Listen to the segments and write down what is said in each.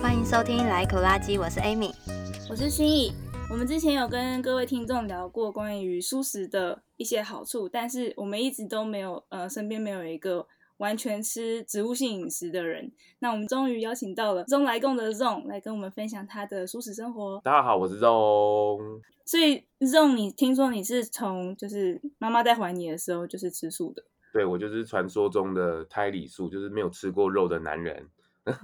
欢迎收听来口垃圾，我是 Amy，我是心怡。我们之前有跟各位听众聊过关于素食的一些好处，但是我们一直都没有呃，身边没有一个完全吃植物性饮食的人。那我们终于邀请到了中来共的 Zong 来跟我们分享他的蔬食生活。大家好，我是 Zong。所以 Zong，你听说你是从就是妈妈在怀你的时候就是吃素的？对，我就是传说中的胎里素，就是没有吃过肉的男人。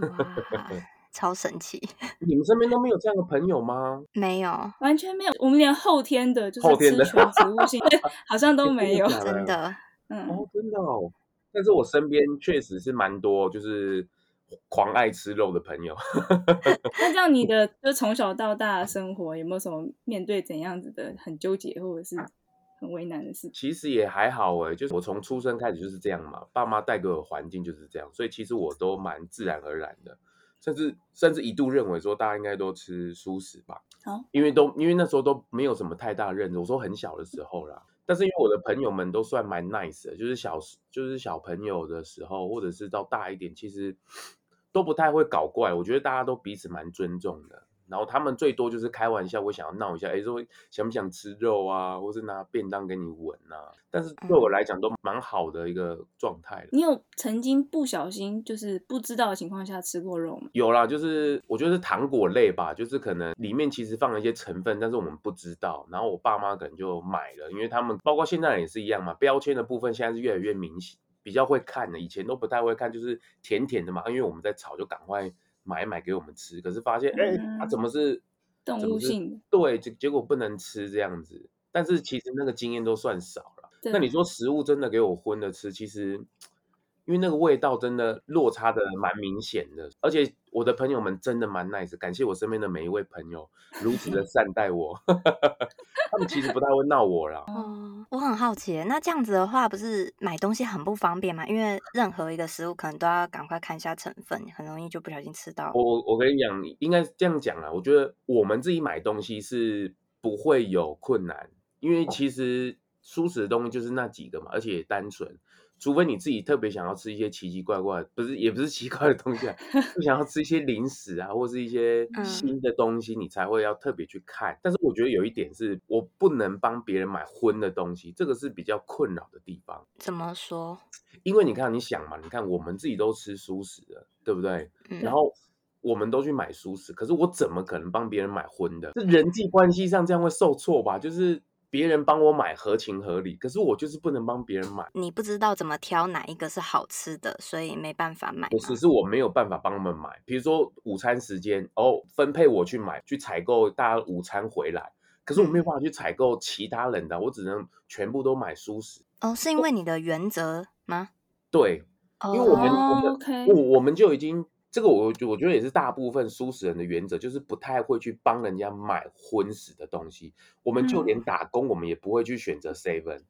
超神奇！你们身边都没有这样的朋友吗？没有，完全没有。我们连后天的，就是吃全植物性，好像都没有。真的，嗯，哦，真的哦。但是我身边确实是蛮多，就是狂爱吃肉的朋友。那这样，你 的就从小到大的生活有没有什么面对怎样子的很纠结或者是很为难的事？其实也还好哎，就是我从出生开始就是这样嘛，爸妈带给我的环境就是这样，所以其实我都蛮自然而然的。甚至甚至一度认为说大家应该都吃素食吧，哦，因为都因为那时候都没有什么太大认知，我说很小的时候啦，但是因为我的朋友们都算蛮 nice 的，就是小就是小朋友的时候，或者是到大一点，其实都不太会搞怪，我觉得大家都彼此蛮尊重的。然后他们最多就是开玩笑，我想要闹一下，哎，说想不想吃肉啊，或是拿便当给你闻啊。但是对我来讲都蛮好的一个状态。你有曾经不小心就是不知道的情况下吃过肉吗？有啦，就是我觉得是糖果类吧，就是可能里面其实放了一些成分，但是我们不知道。然后我爸妈可能就买了，因为他们包括现在也是一样嘛，标签的部分现在是越来越明显，比较会看的，以前都不太会看，就是甜甜的嘛，因为我们在炒就赶快。买一买给我们吃，可是发现，哎、嗯，它、啊、怎么是动物性？对，结结果不能吃这样子。但是其实那个经验都算少了。那你说食物真的给我荤的吃，其实。因为那个味道真的落差的蛮明显的，而且我的朋友们真的蛮 nice，感谢我身边的每一位朋友如此的 善待我，他们其实不太会闹我啦。哦，我很好奇，那这样子的话，不是买东西很不方便吗？因为任何一个食物可能都要赶快看一下成分，很容易就不小心吃到。我我我跟你讲，应该这样讲啊，我觉得我们自己买东西是不会有困难，因为其实蔬食的东西就是那几个嘛，而且也单纯。除非你自己特别想要吃一些奇奇怪怪，不是也不是奇怪的东西啊，就想要吃一些零食啊，或是一些新的东西，你才会要特别去看。但是我觉得有一点是我不能帮别人买荤的东西，这个是比较困扰的地方。怎么说？因为你看，你想嘛，你看我们自己都吃素食的，对不对？然后我们都去买熟食，可是我怎么可能帮别人买荤的？这人际关系上这样会受挫吧？就是。别人帮我买合情合理，可是我就是不能帮别人买。你不知道怎么挑哪一个是好吃的，所以没办法买。不是，是我没有办法帮他们买。比如说午餐时间，哦，分配我去买，去采购大家午餐回来，可是我没有办法去采购其他人的，我只能全部都买蔬食。哦，是因为你的原则吗？对，因为我们、哦、我们、okay. 我我们就已经。这个我我觉得也是大部分素食人的原则，就是不太会去帮人家买荤食的东西。我们就连打工，我们也不会去选择 Seven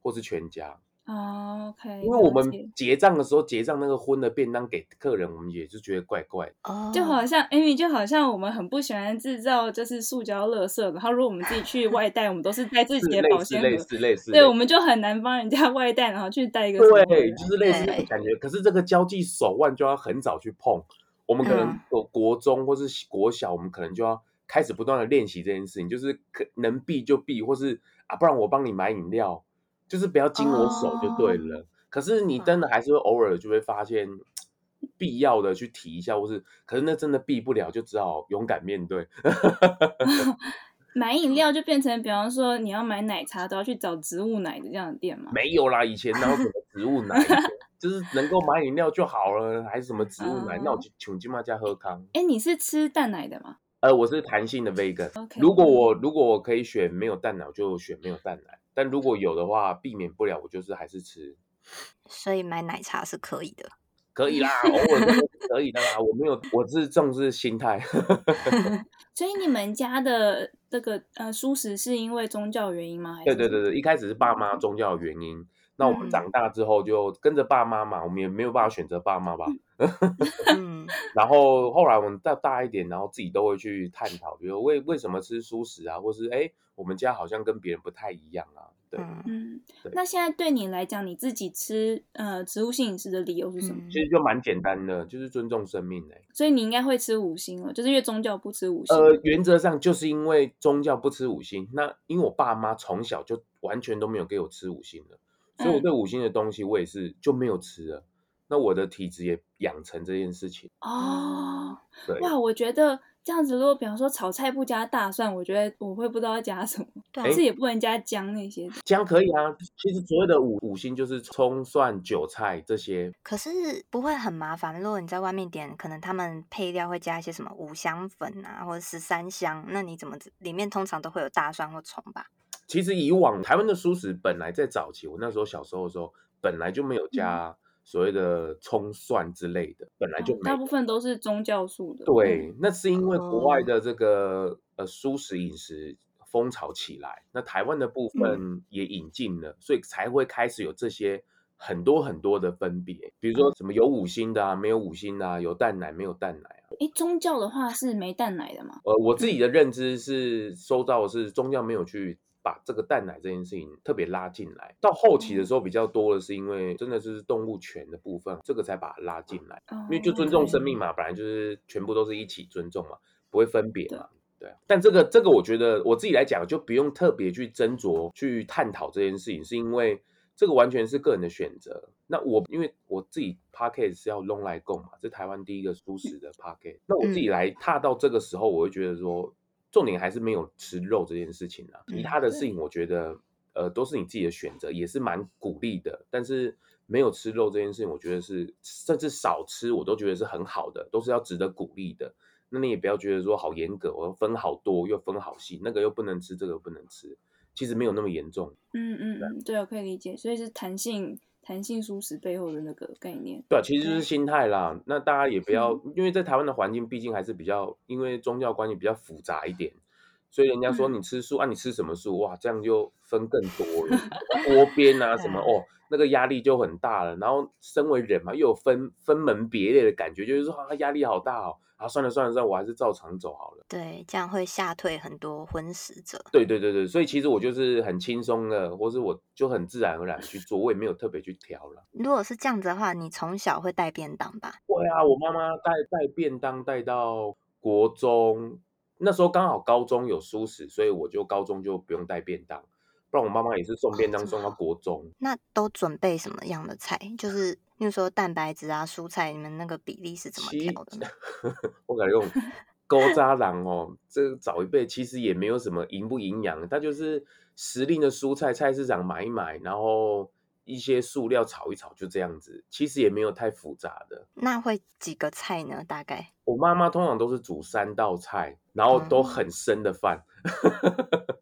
或是全家。哦，OK。因为我们结账的时候结账那个荤的便当给客人，我们也是觉得怪怪的。哦，就好像 Amy 就好像我们很不喜欢制造就是塑胶垃圾，然后如果我们自己去外带，我们都是带自己的保鲜盒，类似类似，类似。对，我们就很难帮人家外带，然后去带一个。对，就是类似那种感觉。可是这个交际手腕就要很早去碰。我们可能有国中或是国小，我们可能就要开始不断的练习这件事情，就是可能避就避，或是啊，不然我帮你买饮料，就是不要经我手就对了。Oh. 可是你真的还是会偶尔就会发现必要的去提一下，或是可是那真的避不了，就只好勇敢面对。买饮料就变成，比方说你要买奶茶，都要去找植物奶的这样的店吗？没有啦，以前哪有什么植物奶？就是能够买饮料就好了，还是什么植物奶？Uh, 那我就穷尽嘛加喝康。哎，你是吃蛋奶的吗？呃，我是弹性的 vegan。如果我如果我可以选没有蛋奶，我就选没有蛋奶。但如果有的话，避免不了，我就是还是吃。所以买奶茶是可以的。可以啦，偶尔是可以的啦。我没有，我是重视心态。所以你们家的这个呃素食是因为宗教原因吗？还是对对对对，一开始是爸妈宗教的原因。那我们长大之后就跟着爸妈嘛，我们也没有办法选择爸妈吧。嗯，然后后来我们再大一点，然后自己都会去探讨，比如为为什么吃蔬食啊，或是哎，我们家好像跟别人不太一样啊。对，嗯，对那现在对你来讲，你自己吃呃植物性饮食的理由是什么？其实就蛮简单的，就是尊重生命哎。所以你应该会吃五星哦，就是因为宗教不吃五星。呃，原则上就是因为宗教不吃五星，那因为我爸妈从小就完全都没有给我吃五星的。所以我对五星的东西，我也是就没有吃了。嗯、那我的体质也养成这件事情哦。对哇，我觉得这样子，如果比方说炒菜不加大蒜，我觉得我会不知道要加什么。但，是也不能加姜那些。姜可以啊，其实所谓的五五星就是葱、蒜、韭菜这些。可是不会很麻烦。如果你在外面点，可能他们配料会加一些什么五香粉啊，或者十三香，那你怎么里面通常都会有大蒜或葱吧？其实以往台湾的蔬食本来在早期，我那时候小时候的时候，本来就没有加所谓的葱蒜之类的，本来就。大部分都是宗教素的。对，那是因为国外的这个呃蔬食饮食风潮起来，那台湾的部分也引进了，所以才会开始有这些很多很多的分别，比如说什么有五星的啊，没有五星的啊，有蛋奶没有蛋奶啊。哎，宗教的话是没蛋奶的吗？呃，我自己的认知是收到的是宗教没有去。把这个蛋奶这件事情特别拉进来，到后期的时候比较多的是因为真的是动物权的部分，这个才把它拉进来，因为就尊重生命嘛，本来就是全部都是一起尊重嘛，不会分别嘛，对。但这个这个我觉得我自己来讲就不用特别去斟酌去探讨这件事情，是因为这个完全是个人的选择。那我因为我自己 Podcast 是要弄来供嘛，这是台湾第一个蔬食的 Podcast，那我自己来踏到这个时候，我会觉得说。重点还是没有吃肉这件事情啊，其他的事情我觉得，呃，都是你自己的选择，也是蛮鼓励的。但是没有吃肉这件事情，我觉得是甚至少吃，我都觉得是很好的，都是要值得鼓励的。那你也不要觉得说好严格，我要分好多又分好细，那个又不能吃，这个又不能吃，其实没有那么严重。嗯嗯嗯，对，我可以理解，所以是弹性。弹性舒适背后的那个概念，对，其实就是心态啦。那大家也不要，因为在台湾的环境毕竟还是比较，因为宗教关系比较复杂一点，所以人家说你吃素啊，你吃什么素？哇，这样就分更多了，锅边啊什么哦，那个压力就很大了。然后身为人嘛，又有分分门别类的感觉，就是说啊，压力好大哦。啊，算了算了算了，我还是照常走好了。对，这样会吓退很多荤食者。对对对对，所以其实我就是很轻松的，或是我就很自然而然去做，我也没有特别去挑了。如果是这样子的话，你从小会带便当吧？会啊，我妈妈带带便当带到国中，那时候刚好高中有蔬食，所以我就高中就不用带便当。不然我妈妈也是送便当送到国中。哦，那都准备什么样的菜？就是，例如说蛋白质啊、蔬菜，你们那个比例是怎么调的呢？我感觉用 勾渣郎哦，这个早一辈其实也没有什么营不营养，它就是时令的蔬菜，菜市场买一买，然后一些塑料炒一炒，就这样子。其实也没有太复杂的。那会几个菜呢？大概？我妈妈通常都是煮三道菜，然后都很深的饭。嗯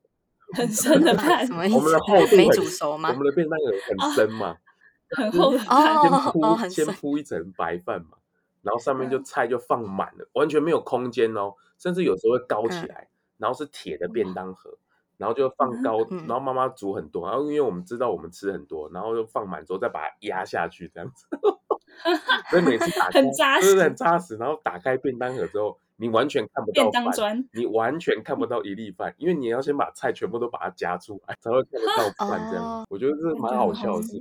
很深的饭，什么意思？我们的厚度没煮熟吗？我们的便当有很深嘛，很厚的饭，先铺、哦、先铺一层白饭嘛，然后上面就菜就放满了，完全没有空间哦，甚至有时候会高起来，嗯、然后是铁的便当盒，然后就放高，嗯、然后妈妈煮很多，然后因为我们知道我们吃很多，然后就放满之后再把它压下去这样子，所以每次打开很扎实，很扎实，然后打开便当盒之后。你完全看不到饭，你完全看不到一粒饭，因为你要先把菜全部都把它夹出来，才会看得到饭。这样，哦、我觉得这是蛮好笑的事。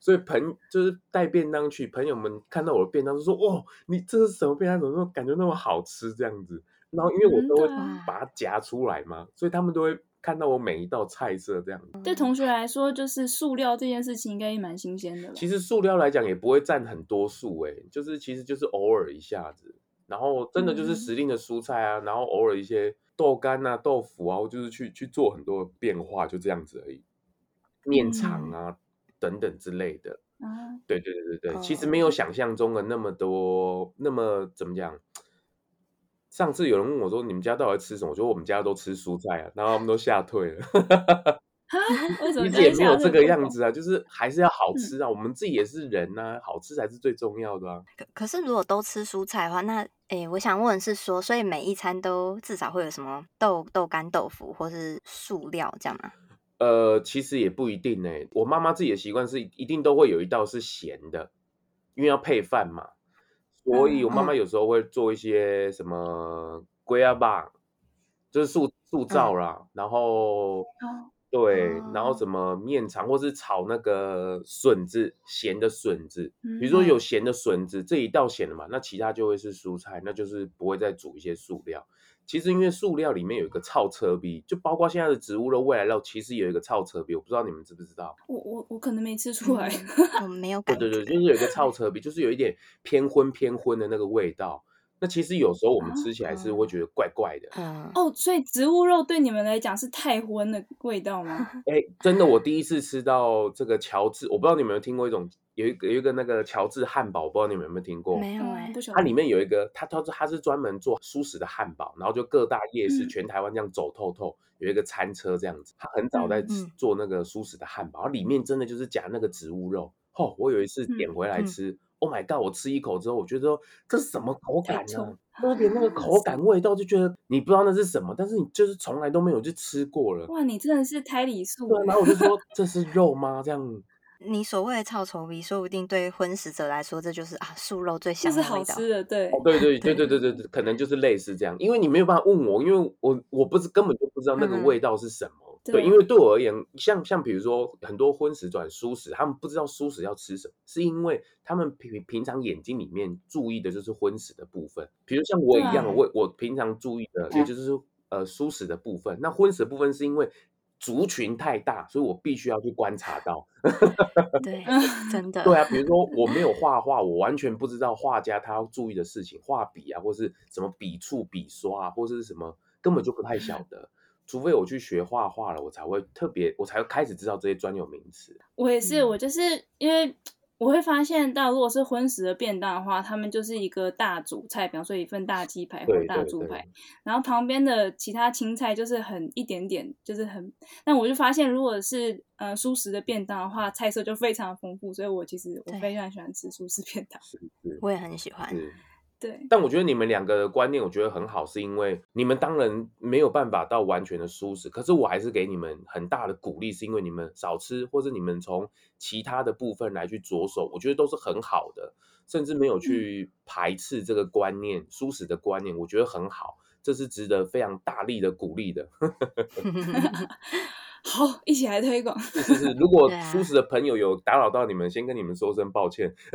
所以朋就是带便当去，朋友们看到我的便当就说：“哇，你这是什么便当？怎么感觉那么好吃？”这样子。然后因为我都会把它夹出来嘛，所以他们都会看到我每一道菜色这样子。对同学来说，就是塑料这件事情应该也蛮新鲜的。其实塑料来讲也不会占很多数，哎，就是其实就是偶尔一下子。然后真的就是时令的蔬菜啊，嗯、然后偶尔一些豆干啊、豆腐啊，就是去去做很多变化，就这样子而已。面肠啊、嗯、等等之类的。啊，对对对对对，哦、其实没有想象中的那么多，那么怎么讲？上次有人问我说：“你们家到底吃什么？”我说：“我们家都吃蔬菜啊。”然后他们都吓退了。为什 么？也没有这个样子啊，就是还是要好吃啊。嗯、我们自己也是人呐、啊，好吃才是最重要的啊。可可是，如果都吃蔬菜的话，那诶，我想问的是说，所以每一餐都至少会有什么豆豆干、豆腐或是素料这样吗？呃，其实也不一定呢。我妈妈自己的习惯是一定都会有一道是咸的，因为要配饭嘛。所以我妈妈有时候会做一些什么龟啊棒，就是塑塑造啦，嗯、然后。对，然后什么面肠，或是炒那个笋子，咸的笋子。比如说有咸的笋子，这一道咸的嘛，那其他就会是蔬菜，那就是不会再煮一些塑料。其实因为塑料里面有一个超车逼，就包括现在的植物肉、未来肉，其实有一个超车逼，我不知道你们知不知道。我我我可能没吃出来，我没有感觉。对对对，就是有一个超车逼，就是有一点偏荤偏荤的那个味道。那其实有时候我们吃起来是会觉得怪怪的。嗯，哦，所以植物肉对你们来讲是太荤的味道吗？哎、欸，真的，我第一次吃到这个乔治，我不知道你们有没有听过一种，有一个有一个那个乔治汉堡，我不知道你们有没有听过？没有哎、欸，不晓得。它里面有一个，它它它是专门做素食的汉堡，然后就各大夜市、嗯、全台湾这样走透透，有一个餐车这样子，它很早在做那个素食的汉堡，然后里面真的就是夹那个植物肉。哦，我有一次点回来吃。嗯嗯 Oh my god！我吃一口之后，我觉得说这是什么口感呢？有点那个口感味道，就觉得你不知道那是什么，但是你就是从来都没有去吃过了。哇，你真的是胎里素。对，然后我就说这是肉吗？这样。你所谓的臭臭味，说不定对荤食者来说，这就是啊素肉最香的味道。是好吃的，对。哦，对 对对对对对对，可能就是类似这样，因为你没有办法问我，因为我我不是根本就不知道那个味道是什么。嗯对，因为对我而言，像像比如说很多荤食转素食，他们不知道素食要吃什么，是因为他们平平常眼睛里面注意的就是荤食的部分。比如像我一样，我我平常注意的也就是呃素食的部分。那荤食的部分是因为族群太大，所以我必须要去观察到。对，真的。对啊，比如说我没有画画，我完全不知道画家他要注意的事情，画笔啊，或是什么笔触、笔刷啊，或是什么，根本就不太晓得。除非我去学画画了，我才会特别，我才会开始知道这些专有名词。我也是，我就是因为我会发现到，如果是荤食的便当的话，他们就是一个大主菜，比方说一份大鸡排或者大猪排，然后旁边的其他青菜就是很一点点，就是很。但我就发现，如果是呃素食的便当的话，菜色就非常丰富，所以我其实我非常喜欢吃素食 便当。我也很喜欢。对，但我觉得你们两个的观念，我觉得很好，是因为你们当然没有办法到完全的舒适，可是我还是给你们很大的鼓励，是因为你们少吃，或者你们从其他的部分来去着手，我觉得都是很好的，甚至没有去排斥这个观念，舒适的观念，我觉得很好，这是值得非常大力的鼓励的。好，一起来推广。是是是，如果蔬食的朋友有打扰到你们，先跟你们说声抱歉，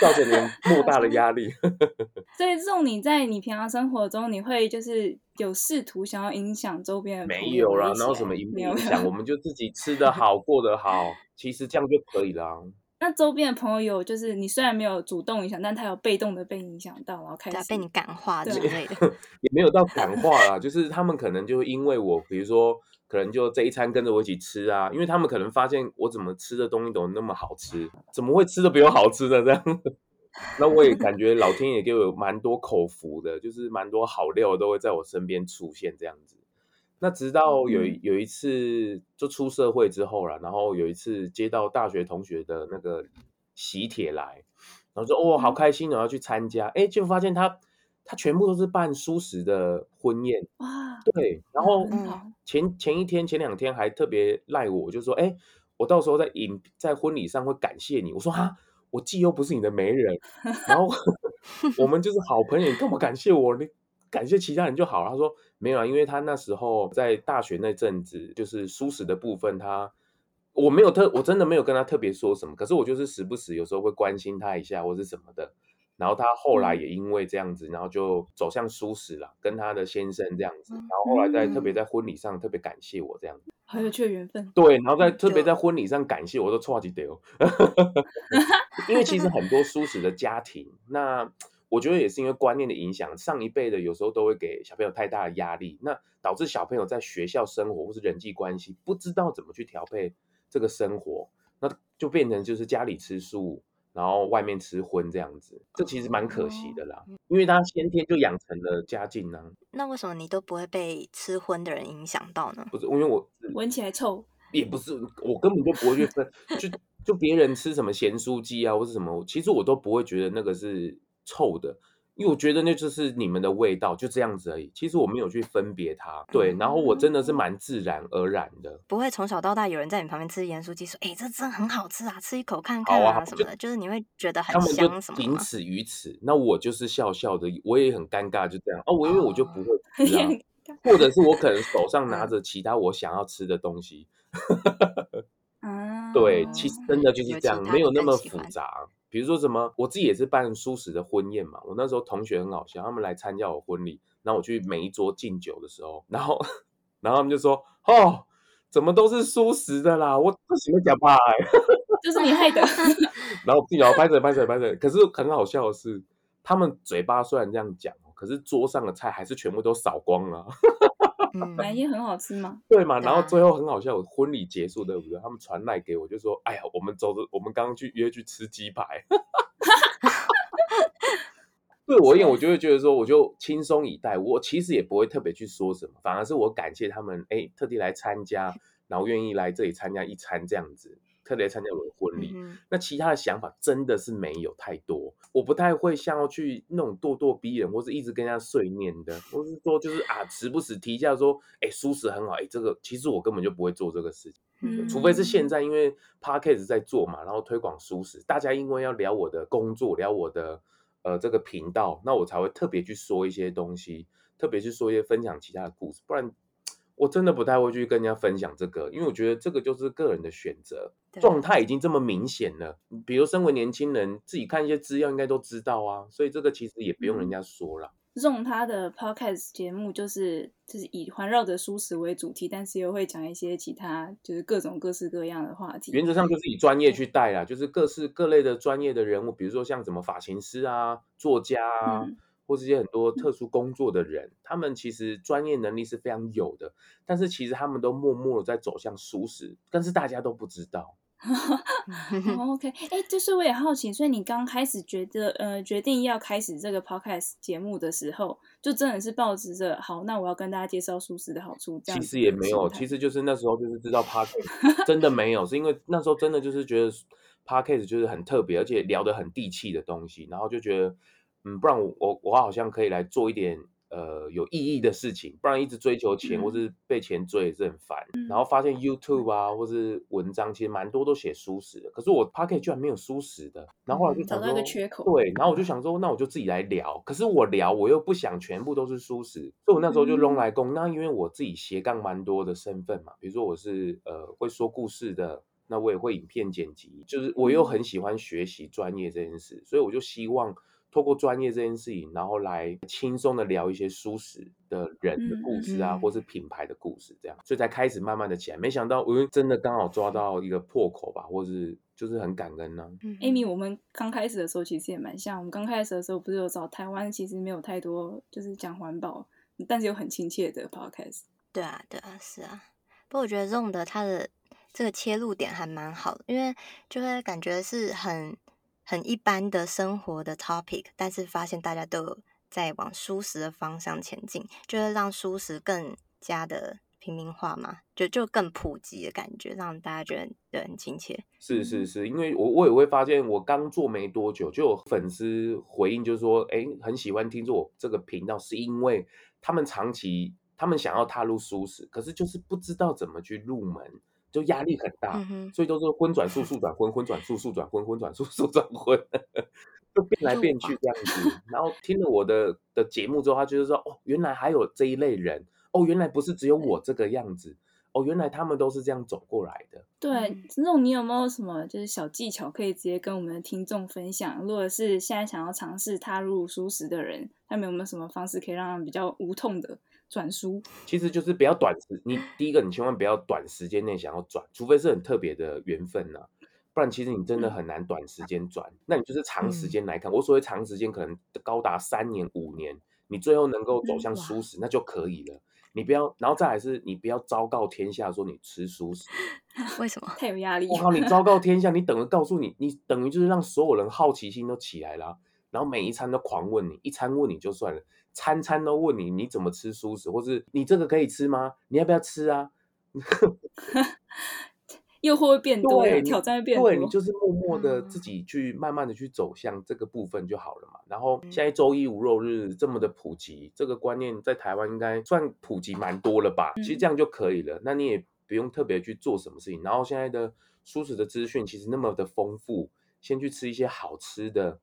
造成你们莫大的压力。所以这种你在你平常生活中，你会就是有试图想要影响周边的朋友？没有啦，哪有什么影影响？我们就自己吃得好，过得好，其实这样就可以了。那周边的朋友有，就是你虽然没有主动影响，但他有被动的被影响到，然后开始被你感化之类的，也没有到感化啦，就是他们可能就因为我，比如说，可能就这一餐跟着我一起吃啊，因为他们可能发现我怎么吃的东西都那么好吃，怎么会吃的比我好吃的这样？那我也感觉老天爷给我有蛮多口福的，就是蛮多好料都会在我身边出现这样子。那直到有有一次就出社会之后了，然后有一次接到大学同学的那个喜帖来，然后说哦，好开心，我要去参加，哎，就发现他他全部都是办蔬食的婚宴哇，对，然后前前一天前两天还特别赖我，就说哎，我到时候在影在婚礼上会感谢你，我说哈，我既又不是你的媒人，然后 我们就是好朋友，你干嘛感谢我？你感谢其他人就好了。他说。没有啊，因为他那时候在大学那阵子，就是舒适的部分他，他我没有特，我真的没有跟他特别说什么。可是我就是时不时有时候会关心他一下，或是什么的。然后他后来也因为这样子，然后就走向舒适了，跟他的先生这样子。然后后来在特别在婚礼上特别感谢我这样子，很有趣的缘分。对，然后在特别在婚礼上感谢我都错几丢，因为其实很多舒适的家庭那。我觉得也是因为观念的影响，上一辈的有时候都会给小朋友太大的压力，那导致小朋友在学校生活或是人际关系不知道怎么去调配这个生活，那就变成就是家里吃素，然后外面吃荤这样子，这其实蛮可惜的啦，因为他先天就养成了家境呢。那为什么你都不会被吃荤的人影响到呢？不是，因为我闻起来臭，也不是，我根本就不会去分，就就别人吃什么咸酥鸡啊或是什么，其实我都不会觉得那个是。臭的，因为我觉得那就是你们的味道，就这样子而已。其实我没有去分别它，对。然后我真的是蛮自然而然的，不会从小到大有人在你旁边吃盐酥鸡说：“哎、欸，这真的很好吃啊，吃一口看看啊，啊什么的。就”就是你会觉得很香什么的。仅此于此。那我就是笑笑的，我也很尴尬，就这样。哦，我因为我就不会吃啊，或者是我可能手上拿着其他我想要吃的东西。啊，对，其实真的就是这样，没有那么复杂。比如说什么，我自己也是办素食的婚宴嘛。我那时候同学很好笑，他们来参加我婚礼，然后我去每一桌敬酒的时候，然后，然后他们就说：“哦，怎么都是素食的啦？我不喜欢讲派，就是你害的。”然后我自己拍着拍着拍着，可是很好笑的是，他们嘴巴虽然这样讲，可是桌上的菜还是全部都扫光了。哪一很好吃吗？对嘛，然后最后很好笑，我婚礼结束对不对？他们传来给我，就说：“哎呀，我们走着，我们刚刚去约去吃鸡排。”对我而言，我就会觉得说，我就轻松以待。我其实也不会特别去说什么，反而是我感谢他们，哎，特地来参加，然后愿意来这里参加一餐这样子。特别参加我的婚礼，嗯，那其他的想法真的是没有太多。我不太会像要去那种咄咄逼人，或是一直跟人家碎念的，或是说就是啊，时不时提一下说，哎，蔬食很好，哎，这个其实我根本就不会做这个事情，嗯，除非是现在因为 Podcast 在做嘛，然后推广蔬食，大家因为要聊我的工作，聊我的呃这个频道，那我才会特别去说一些东西，特别去说一些分享其他的故事，不然。我真的不太会去跟人家分享这个，因为我觉得这个就是个人的选择，状态已经这么明显了。比如身为年轻人，自己看一些资料应该都知道啊，所以这个其实也不用人家说了。用他的 podcast 节目就是就是以环绕着舒适为主题，但是又会讲一些其他就是各种各式各样的话题。原则上就是以专业去带啦，就是各式各类的专业的人物，比如说像什么发型师啊、作家啊。嗯或是一些很多特殊工作的人，他们其实专业能力是非常有的，但是其实他们都默默的在走向舒适，但是大家都不知道。OK，哎、欸，就是我也好奇，所以你刚开始觉得呃决定要开始这个 Podcast 节目的时候，就真的是抱持着好，那我要跟大家介绍素食的好处这样。其实也没有，其实就是那时候就是知道 Podcast 真的没有，是因为那时候真的就是觉得 Podcast 就是很特别，而且聊得很地气的东西，然后就觉得。嗯，不然我我我好像可以来做一点呃有意义的事情，不然一直追求钱、嗯、或是被钱追也是很烦、嗯。然后发现 YouTube 啊，或是文章其实蛮多都写舒适的，可是我 Pocket 居然没有舒适的。然后后来就找到一个缺口，对，然后我就想说，那我就自己来聊。可是我聊我又不想全部都是舒适，所以我那时候就弄来攻、嗯。那因为我自己斜杠蛮多的身份嘛，比如说我是呃会说故事的，那我也会影片剪辑，就是我又很喜欢学习专业这件事，所以我就希望。透过专业这件事情，然后来轻松的聊一些舒适的人的故事啊，嗯嗯、或是品牌的故事，这样，所以才开始慢慢的起来。没想到，我真的刚好抓到一个破口吧，或是就是很感恩呢、啊。Amy，我们刚开始的时候其实也蛮像，我们刚开始的时候不是有找台湾，其实没有太多就是讲环保，但是又很亲切的 podcast。对啊，对啊，是啊。不过我觉得 Zong 的它的这个切入点还蛮好的，因为就会感觉是很。很一般的生活的 topic，但是发现大家都有在往舒适的方向前进，就是让舒适更加的平民化嘛，就就更普及的感觉，让大家觉得很亲切。是是是，因为我我也会发现，我刚做没多久，就有粉丝回应，就是说，哎，很喜欢听我这个频道，是因为他们长期他们想要踏入舒适，可是就是不知道怎么去入门。就压力很大，嗯，所以都是荤转速，速转荤，荤转速，速转荤，荤转速，速转荤，就变来变去这样子。然后听了我的的节目之后，他就是说，哦，原来还有这一类人，哦，原来不是只有我这个样子，哦，原来他们都是这样走过来的。对，那种你有没有什么就是小技巧可以直接跟我们的听众分享？如果是现在想要尝试踏入舒适的人，他们有没有什么方式可以让他们比较无痛的？转书其实就是不要短时，你第一个你千万不要短时间内想要转，除非是很特别的缘分呐、啊，不然其实你真的很难短时间转。那你就是长时间来看，我所谓长时间可能高达三年五年，你最后能够走向蔬食那就可以了。你不要，然后再来是你不要昭告天下说你吃熟食，为什么？太有压力。我靠，你 昭告天下，你等于告诉你，你等于就是让所有人好奇心都起来了，然后每一餐都狂问你，一餐问你就算了。餐餐都问你，你怎么吃蔬食，或是你这个可以吃吗？你要不要吃啊？诱惑会变多，对，挑战会变多。对，你就是默默的自己去慢慢的去走向这个部分就好了嘛。然后现在周一无肉日这么的普及，这个观念在台湾应该算普及蛮多了吧？其实这样就可以了。那你也不用特别去做什么事情。然后现在的蔬食的资讯其实那么的丰富，先去吃一些好吃的。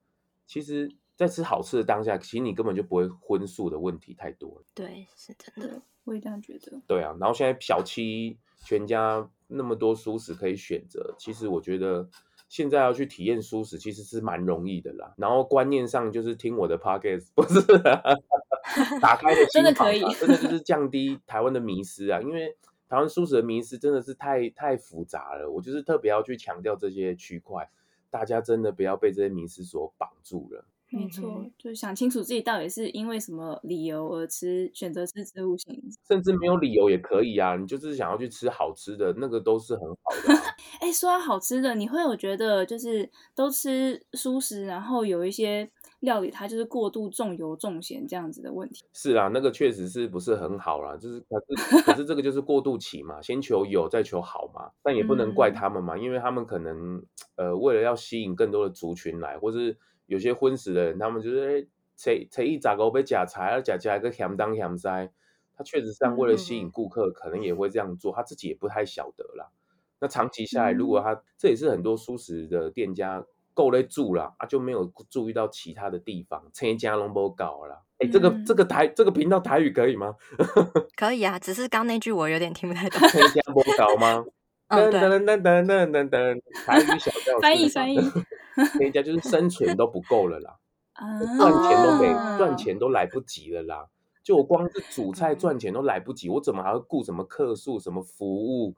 其实，在吃好吃的当下，其实你根本就不会荤素的问题太多了。对，是真的，我也这样觉得。对啊，然后现在小七全家那么多蔬食可以选择，其实我觉得现在要去体验蔬食，其实是蛮容易的啦。然后观念上就是听我的 podcast，不是打开的 真的可以，真的就是降低台湾的迷失啊，因为台湾蔬食的迷思真的是太太复杂了。我就是特别要去强调这些区块。大家真的不要被这些迷思所绑住了。没错，就想清楚自己到底是因为什么理由而吃，选择吃植物性，甚至没有理由也可以啊。你就是想要去吃好吃的，那个都是很好的啊。哎、欸，说到好吃的，你会有觉得就是都吃素食，然后有一些。料理它就是过度重油重咸这样子的问题。是啊，那个确实是不是很好啦，就是可是可是这个就是过渡期嘛，先求有再求好嘛，但也不能怪他们嘛，嗯、因为他们可能呃为了要吸引更多的族群来，或是有些荤食的人，他们就是诶初一十五要吃菜，要吃吃一个咸当咸塞，他确实上为了吸引顾客，可能也会这样做，他自己也不太晓得啦。那长期下来，如果他、嗯、这也是很多素食的店家。够来住了啊，就没有注意到其他的地方。陈家龙波搞了，哎、欸，这个这个台这个频道台语可以吗？可以啊，只是刚那句我有点听不太懂。陈家波搞吗？噔噔噔噔噔噔噔，台语小调。翻译翻译。陈家就是生存都不够了啦，赚钱都没赚钱都来不及了啦。就我光是煮菜赚钱都来不及，我怎么还会顾什么客诉、什么服务，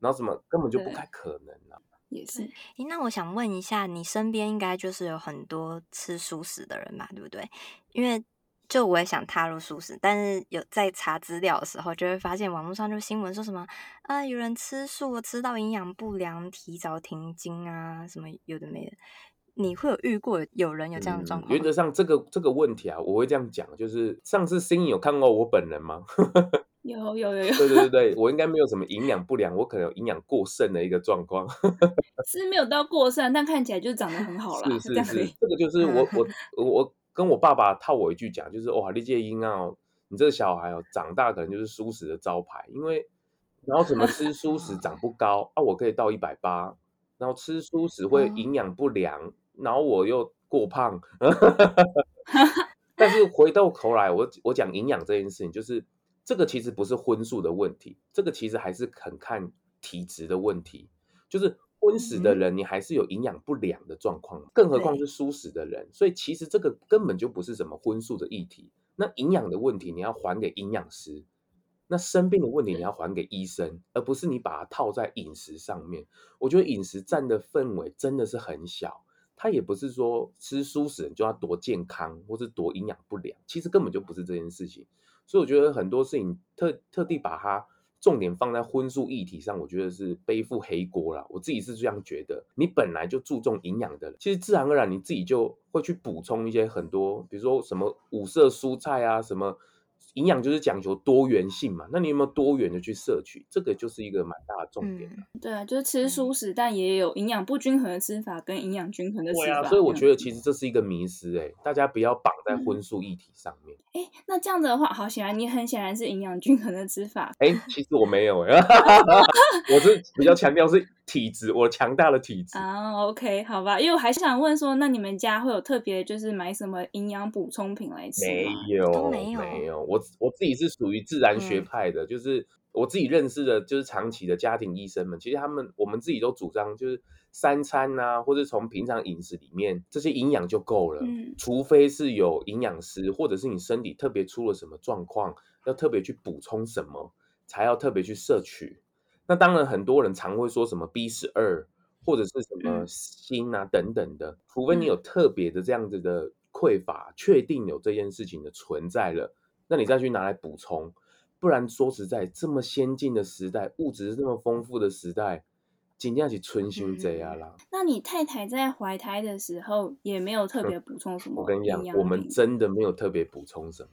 然后什么根本就不太可能了。也是，诶，那我想问一下，你身边应该就是有很多吃素食的人吧，对不对？因为就我也想踏入素食，但是有在查资料的时候，就会发现网络上就新闻说什么啊，有人吃素吃到营养不良，提早停经啊，什么有的没的。你会有遇过有人有这样的状况？嗯，原则上，这个这个问题啊，我会这样讲，就是上次新颖有看过我本人吗？有有有有，对对对对，我应该没有什么营养不良，我可能有营养过剩的一个状况，是没有到过剩，但看起来就长得很好了。是是是，这个就是我我我跟我爸爸套我一句讲，就是哇，你这婴儿，你这个小孩哦，长大可能就是素食的招牌，因为然后怎么吃 素食长不高啊？我可以到一百八，然后吃素食会营养不良，嗯、然后我又过胖，但是回到头来，我我讲营养这件事情，就是。这个其实不是荤素的问题，这个其实还是很看体质的问题。就是荤食的人，你还是有营养不良的状况，更何况是蔬食的人。所以其实这个根本就不是什么荤素的议题。那营养的问题，你要还给营养师；那生病的问题，你要还给医生，而不是你把它套在饮食上面。我觉得饮食占的氛围真的是很小，它也不是说吃蔬食人就要多健康，或是多营养不良，其实根本就不是这件事情。所以我觉得很多事情特特地把它重点放在荤素一体上，我觉得是背负黑锅啦。我自己是这样觉得。你本来就注重营养的人，其实自然而然你自己就会去补充一些很多，比如说什么五色蔬菜啊，什么。营养就是讲求多元性嘛，那你有没有多元的去摄取？这个就是一个蛮大的重点。嗯、对啊，就是吃素食，嗯、但也有营养不均衡的吃法跟营养均衡的吃法。对啊，所以我觉得其实这是一个迷思哎，大家不要绑在荤素议题上面。哎、嗯，那这样子的话，好显然你很显然是营养均衡的吃法。哎，其实我没有哎，我是比较强调是体质，我强大的体质啊。OK，好吧，因为我还是想问说，那你们家会有特别就是买什么营养补充品来吃吗？没有，都没有，没有，我。我自己是属于自然学派的，嗯、就是我自己认识的，就是长期的家庭医生们，其实他们我们自己都主张，就是三餐啊，或者从平常饮食里面这些营养就够了，嗯、除非是有营养师，或者是你身体特别出了什么状况，要特别去补充什么，才要特别去摄取。那当然，很多人常会说什么 B 十二或者是什么锌啊等等的，除非你有特别的这样子的匮乏，确定有这件事情的存在了。那你再去拿来补充，不然说实在，这么先进的时代，物质这么丰富的时代，尽量去春修这样啦。那你太太在怀胎的时候也没有特别补充什么？我跟你讲，我们真的没有特别补充什么。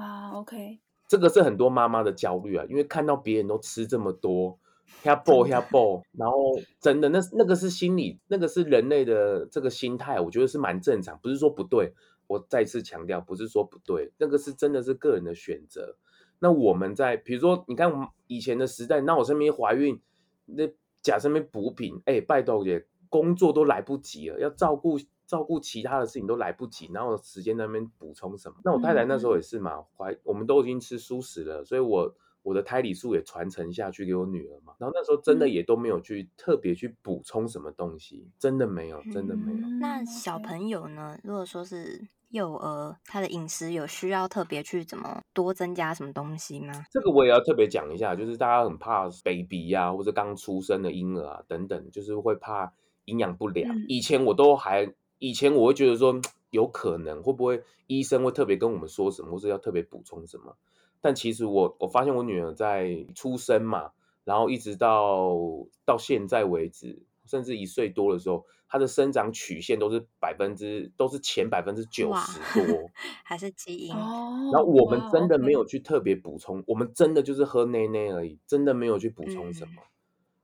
哇，OK，这个是很多妈妈的焦虑啊，因为看到别人都吃这么多，吓爆吓爆，然后真的那那个是心理，那个是人类的这个心态，我觉得是蛮正常，不是说不对。我再次强调，不是说不对，那个是真的是个人的选择。那我们在比如说，你看我们以前的时代，那我身边怀孕，那假身边补品，哎，拜托也工作都来不及了，要照顾照顾其他的事情都来不及，然后时间在那边补充什么？那我太太那时候也是嘛，怀我们都已经吃素食了，所以我我的胎里素也传承下去给我女儿嘛。然后那时候真的也都没有去特别去补充什么东西，真的没有，真的没有。那小朋友呢？如果说是。幼儿他的饮食有需要特别去怎么多增加什么东西吗？这个我也要特别讲一下，就是大家很怕 baby 呀、啊，或者刚出生的婴儿啊等等，就是会怕营养不良。嗯、以前我都还，以前我会觉得说有可能会不会医生会特别跟我们说什么，或是要特别补充什么。但其实我我发现我女儿在出生嘛，然后一直到到现在为止，甚至一岁多的时候。她的生长曲线都是百分之都是前百分之九十多，还是基因。然后我们真的没有去特别补充，我们真的就是喝奶奶而已，真的没有去补充什么。嗯、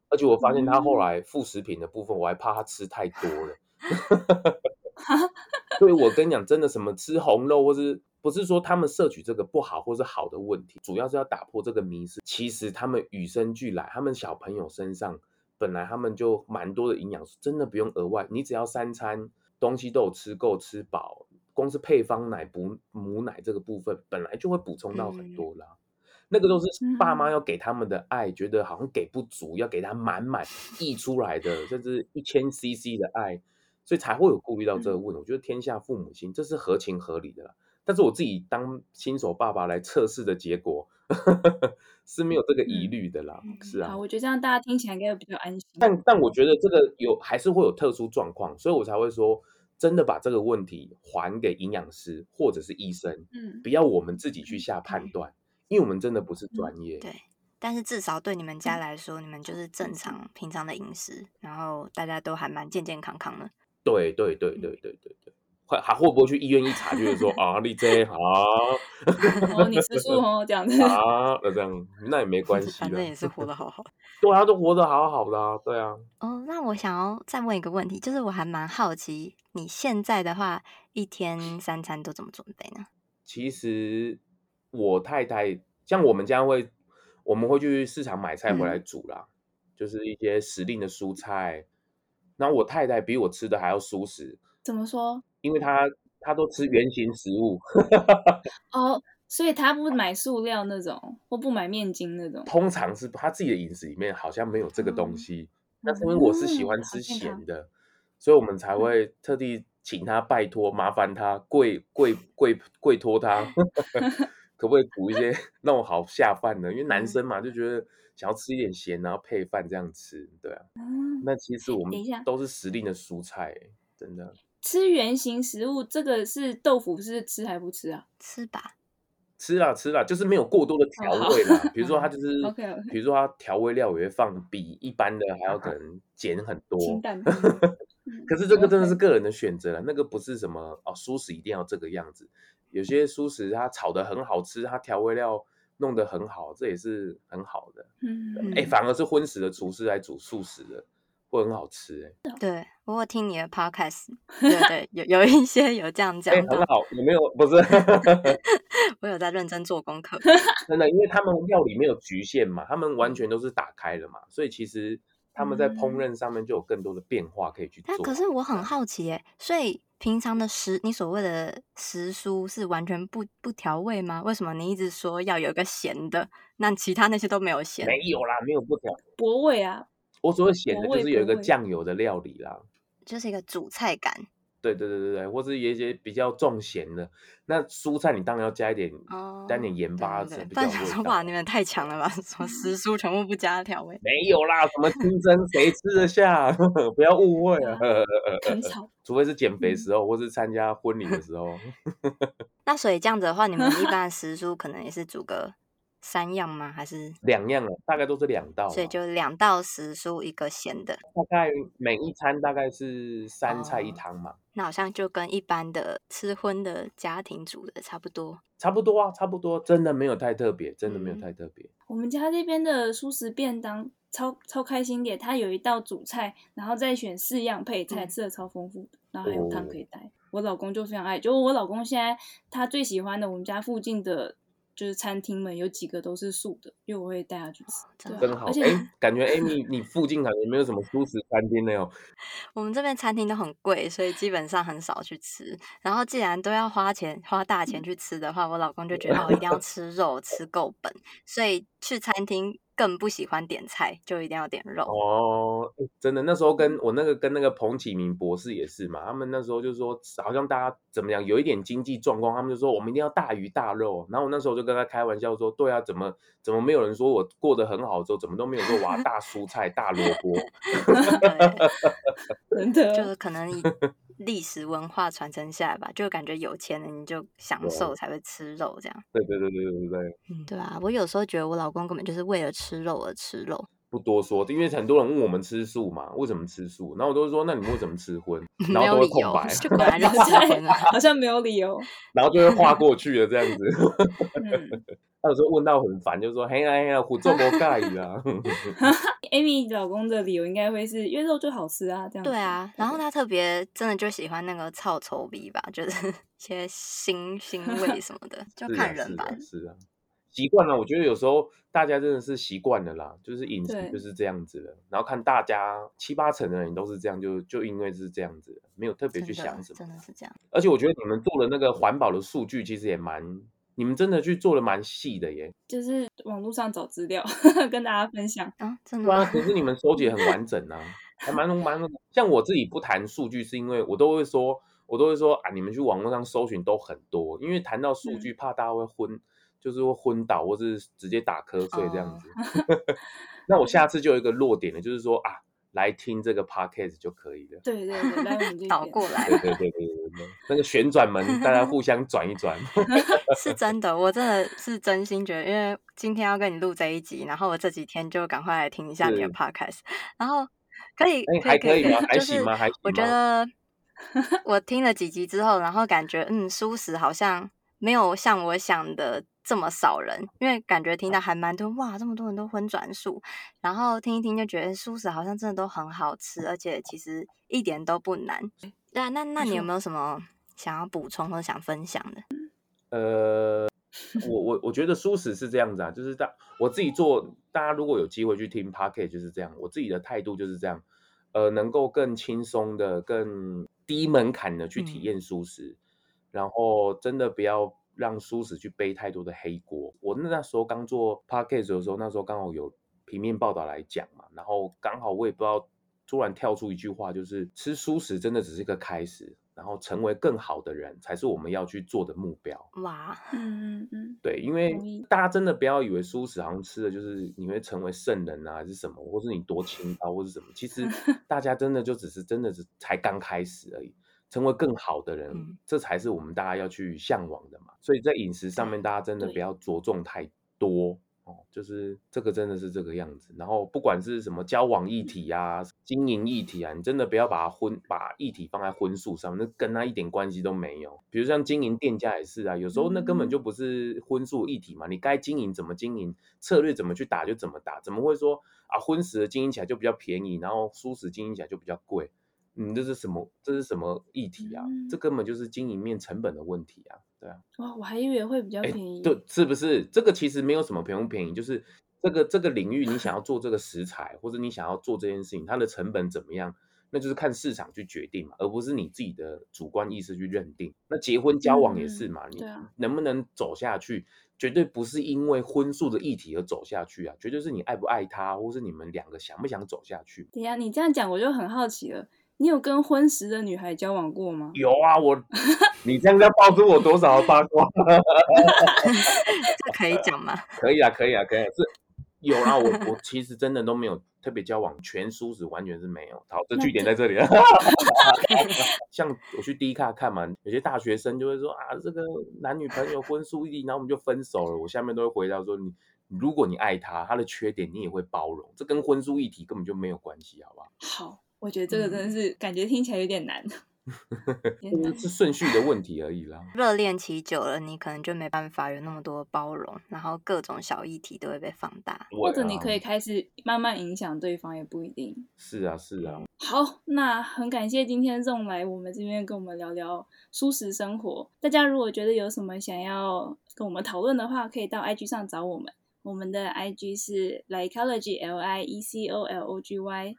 而且我发现她后来副食品的部分，我还怕她吃太多了。所以我跟你讲，真的什么吃红肉，或是不是说他们摄取这个不好或是好的问题，主要是要打破这个迷思。其实他们与生俱来，他们小朋友身上。本来他们就蛮多的营养素，真的不用额外，你只要三餐东西都有吃够吃饱，光是配方奶补母奶这个部分，本来就会补充到很多啦。嗯、那个都是爸妈要给他们的爱，嗯、觉得好像给不足，要给他满满溢出来的，甚至一千 CC 的爱，所以才会有顾虑到这个问题。嗯、我觉得天下父母心，这是合情合理的啦。但是我自己当新手爸爸来测试的结果。是没有这个疑虑的啦，嗯、是啊。好，我觉得这样大家听起来应该会比较安心。但但我觉得这个有还是会有特殊状况，所以我才会说，真的把这个问题还给营养师或者是医生，嗯，不要我们自己去下判断，嗯、因为我们真的不是专业。对，但是至少对你们家来说，嗯、你们就是正常平常的饮食，然后大家都还蛮健健康康的。对对对对对对还会不会去医院一查，就是说 啊，你这好，哦，你吃素哦，这样子 啊，那这样那也没关系，反正也是活得好好。对啊，都活得好好的啊，对啊。哦，那我想要再问一个问题，就是我还蛮好奇，你现在的话，一天三餐都怎么准备呢？其实我太太像我们家会，我们会去市场买菜回来煮啦，嗯、就是一些时令的蔬菜。然后我太太比我吃的还要蔬食，怎么说？因为他他都吃原形食物，哦，所以他不买塑料那种，或不买面筋那种。通常是他自己的饮食里面好像没有这个东西。那、嗯、是因为我是喜欢吃咸的，嗯、所以我们才会特地请他拜托，麻烦他跪跪跪跪托他，可不可以补一些那种好下饭的？因为男生嘛，就觉得想要吃一点咸，然后配饭这样吃，对啊。嗯、那其实我们都是时令的蔬菜，真的。吃原型食物，这个是豆腐，是吃还不吃啊？吃吧，吃啦吃啦，就是没有过多的调味啦。比如说它就是，比如说它调味料也会放比一般的还要可能减很多。清淡。可是这个真的是个人的选择了，那个不是什么哦，蔬食一定要这个样子。有些蔬食它炒的很好吃，它调味料弄得很好，这也是很好的。嗯，哎，反而是荤食的厨师来煮素食的。会很好吃哎、欸，对，不过听你的 podcast，对对，有有一些有这样讲、欸，很好，有没有？不是 我有在认真做功课，真的，因为他们料理没有局限嘛，他们完全都是打开了嘛，所以其实他们在烹饪上面就有更多的变化可以去做。但可是我很好奇哎，所以平常的食，你所谓的食蔬是完全不不调味吗？为什么你一直说要有一个咸的，那其他那些都没有咸？没有啦，没有不调，博味啊。我所谓咸的，就是有一个酱油的料理啦，就是一个主菜感。对对对对对，或是有一些比较重咸的，那蔬菜你当然要加一点，哦、加点盐巴子。但想说哇，你们太强了吧？什么食蔬全部不加调味？没有啦，什么清蒸谁吃得下？不要误会啊！很少，除非是减肥时候，或是参加婚礼的时候。那所以这样子的话，你们一 般的食蔬可能也是煮个。三样吗？还是两样啊？大概都是两道，所以就两道食蔬，一个咸的。大概每一餐大概是三菜一汤嘛。哦，那好像就跟一般的吃荤的家庭煮的差不多。差不多啊，差不多，真的没有太特别，真的没有太特别。嗯，我们家这边的素食便当超超开心点，它有一道主菜，然后再选四样配菜，嗯、吃的超丰富，然后还有汤可以带。哦、我老公就非常爱，就我老公现在他最喜欢的我们家附近的。就是餐厅们有几个都是素的，因为我会带他去吃，真好。而且，欸、感觉 Amy 你附近感觉没有什么素食餐厅呢？我们这边餐厅都很贵，所以基本上很少去吃。然后既然都要花钱花大钱去吃的话，我老公就觉得我，一定要吃肉，吃够本，所以去餐厅。更不喜欢点菜，就一定要点肉哦。真的，那时候跟我那个跟那个彭启明博士也是嘛，他们那时候就说，好像大家怎么样，有一点经济状况，他们就说我们一定要大鱼大肉。然后我那时候就跟他开玩笑说，对啊，怎么怎么没有人说我过得很好之后，怎么都没有说哇大蔬菜大萝卜，真的就是可能。历史文化传承下来吧，就感觉有钱人你就享受才会吃肉这样。对对对对对对。嗯，对啊，我有时候觉得我老公根本就是为了吃肉而吃肉。不多说，因为很多人问我们吃素嘛，为什么吃素？然后我都说，那你们为什么吃荤？然后都会空白，就本来就在，好像没有理由。然后就会划过去了这样子。他有时候问到很烦，就说：“嘿呀嘿呀，虎做不盖啊。”Amy 老公的理由应该会是因为肉最好吃啊，这样。对啊，然后他特别真的就喜欢那个臭臭味吧，就是一些腥腥味什么的，就看人吧。是啊。习惯了，我觉得有时候大家真的是习惯了啦，就是饮食就是这样子的。然后看大家七八成的人都是这样，就就因为是这样子，没有特别去想什么，真的是这样。而且我觉得你们做的那个环保的数据其实也蛮，你们真的去做的蛮细的耶。就是网络上找资料 跟大家分享啊，真的。对啊，可是你们收集很完整啊，还蛮蛮。像我自己不谈数据，是因为我都会说，我都会说啊，你们去网络上搜寻都很多，因为谈到数据，怕大家会昏。就是会昏倒，或是直接打瞌睡这样子。Oh. 那我下次就有一个落点了，就是说啊，来听这个 podcast 就可以了。对对对，来我们 倒过来。对对对对对，那个旋转门，大家互相转一转。是真的，我真的是真心觉得，因为今天要跟你录这一集，然后我这几天就赶快来听一下你的 podcast，然后可以，欸、还可以吗？还行吗？还行吗？我觉得我听了几集之后，然后感觉嗯，舒适好像没有像我想的。这么少人，因为感觉听到还蛮多哇，这么多人都荤转素，然后听一听就觉得蔬食好像真的都很好吃，而且其实一点都不难。对啊，那那你有没有什么想要补充或想分享的？呃，我我我觉得蔬食是这样子啊，就是大我自己做，大家如果有机会去听 Podcast 就是这样，我自己的态度就是这样，呃，能够更轻松的、更低门槛的去体验蔬食，嗯、然后真的不要。让蔬食去背太多的黑锅。我那时候刚做 podcast 的时候，那时候刚好有平面报道来讲嘛，然后刚好我也不知道，突然跳出一句话，就是吃蔬食真的只是一个开始，然后成为更好的人才是我们要去做的目标。哇，嗯嗯嗯，对，因为大家真的不要以为蔬食好像吃的就是你会成为圣人啊，还是什么，或是你多清高，或是什么，其实 大家真的就只是真的是才刚开始而已。成为更好的人，嗯、这才是我们大家要去向往的嘛。所以在饮食上面，大家真的不要着重太多哦。就是这个真的是这个样子。然后不管是什么交往议题啊、经营议题啊，你真的不要把它荤把议题放在荤素上，那跟他一点关系都没有。比如像经营店家也是啊，有时候那根本就不是荤素议题嘛。你该经营怎么经营，策略怎么去打就怎么打，怎么会说啊荤食的经营起来就比较便宜，然后素食经营起来就比较贵？嗯，这是什么？这是什么议题啊？嗯、这根本就是经营面成本的问题啊！对啊，哇，我还以为会比较便宜。对，是不是？这个其实没有什么便不便宜，就是这个这个领域，你想要做这个食材，或者你想要做这件事情，它的成本怎么样？那就是看市场去决定嘛，而不是你自己的主观意识去认定。那结婚交往也是嘛，嗯、你能不能走下去，绝对不是因为荤素的议题而走下去啊，绝对是你爱不爱他，或是你们两个想不想走下去。对呀，你这样讲我就很好奇了。你有跟荤食的女孩交往过吗？有啊，我，你这样要爆出我多少的八卦？这可以讲吗？可以啊，可以啊，可以啊。是，有啊，我我其实真的都没有特别交往，全蔬食完全是没有。好，这据点在这里啊。像我去 D 卡看嘛，有些大学生就会说啊，这个男女朋友荤素一，然后我们就分手了。我下面都会回答说，你如果你爱他，他的缺点你也会包容，这跟婚书议题根本就没有关系，好不好？好。我觉得这个真的是感觉听起来有点难。是顺序的问题而已啦。热恋期久了，你可能就没办法有那么多包容，然后各种小议题都会被放大，或者你可以开始慢慢影响对方，也不一定。是啊，是啊。好，那很感谢今天 ZONG 来我们这边跟我们聊聊舒适生活。大家如果觉得有什么想要跟我们讨论的话，可以到 IG 上找我们。我们的 IG 是 Liecology L I E C O L O G Y。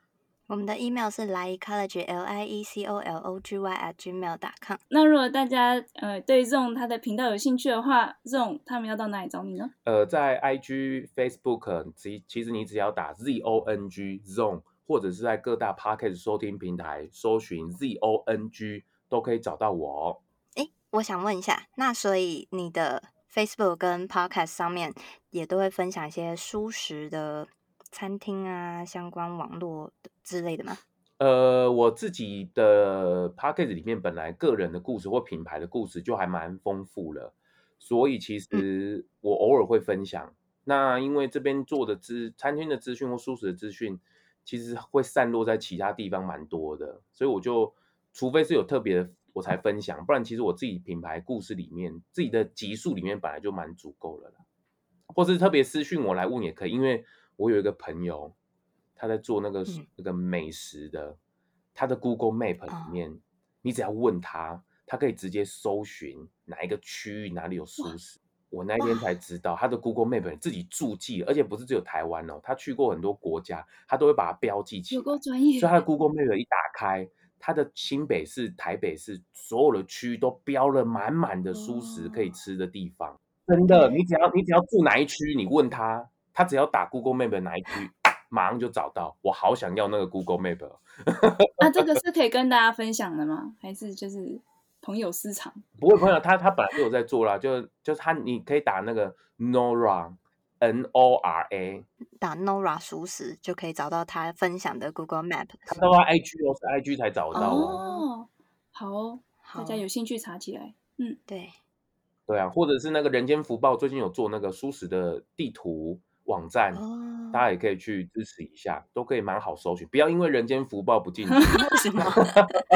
我们的 email 是 liecology l i e c o l o g y at gmail dot com。那如果大家呃对 ZONG 他的频道有兴趣的话，ZONG 他们要到哪里找你呢？呃，在 IG、Facebook，其其实你只要打 Z O N G ZONG，或者是在各大 Podcast 收听平台搜寻 Z O N G，都可以找到我哦。诶，我想问一下，那所以你的 Facebook 跟 Podcast 上面也都会分享一些舒适的餐厅啊，相关网络之类的吗？呃，我自己的 podcast 里面本来个人的故事或品牌的故事就还蛮丰富了，所以其实我偶尔会分享。嗯、那因为这边做的资餐厅的资讯或蔬食的资讯，其实会散落在其他地方蛮多的，所以我就除非是有特别的我才分享，不然其实我自己品牌故事里面自己的集数里面本来就蛮足够了啦，或是特别私讯我来问也可以，因为我有一个朋友。他在做那个那个美食的，嗯、他的 Google Map 里面，哦、你只要问他，他可以直接搜寻哪一个区域哪里有蔬食。我那天才知道，他的 Google Map 自己注记，而且不是只有台湾哦，他去过很多国家，他都会把它标记起来。有够专业。所以他的 Google Map 一打开，他的新北市、台北市所有的区域都标了满满的蔬食可以吃的地方。哦、真的，你只要你只要住哪一区，你问他，他只要打 Google Map 哪一区。马上就找到，我好想要那个 Google Map。那这个 是可以跟大家分享的吗？还是就是朋友私藏？不会，朋友他他本来就有在做啦，就就是他你可以打那个 Nora N O R A，打 Nora 熟食就可以找到他分享的 Google Map。他到他 IG 哦，是 IG 才找得到哦。好哦，大家有兴趣查起来。嗯，对，对啊，或者是那个人间福报最近有做那个舒食的地图。网站，哦、大家也可以去支持一下，都可以蛮好搜寻。不要因为人间福报不进去，为什么？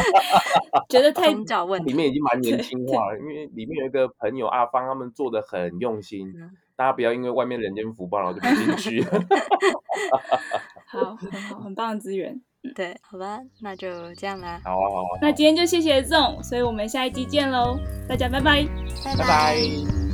觉得太早问，里面已经蛮年轻化了。因为里面有一个朋友阿芳，他们做的很用 心。嗯、大家不要因为外面人间福报然后就不进去。好，很好，很棒的资源。对，好吧，那就这样啦。好啊，好啊。那今天就谢谢 ZONG，所以我们下一集见喽，大家拜拜，拜拜。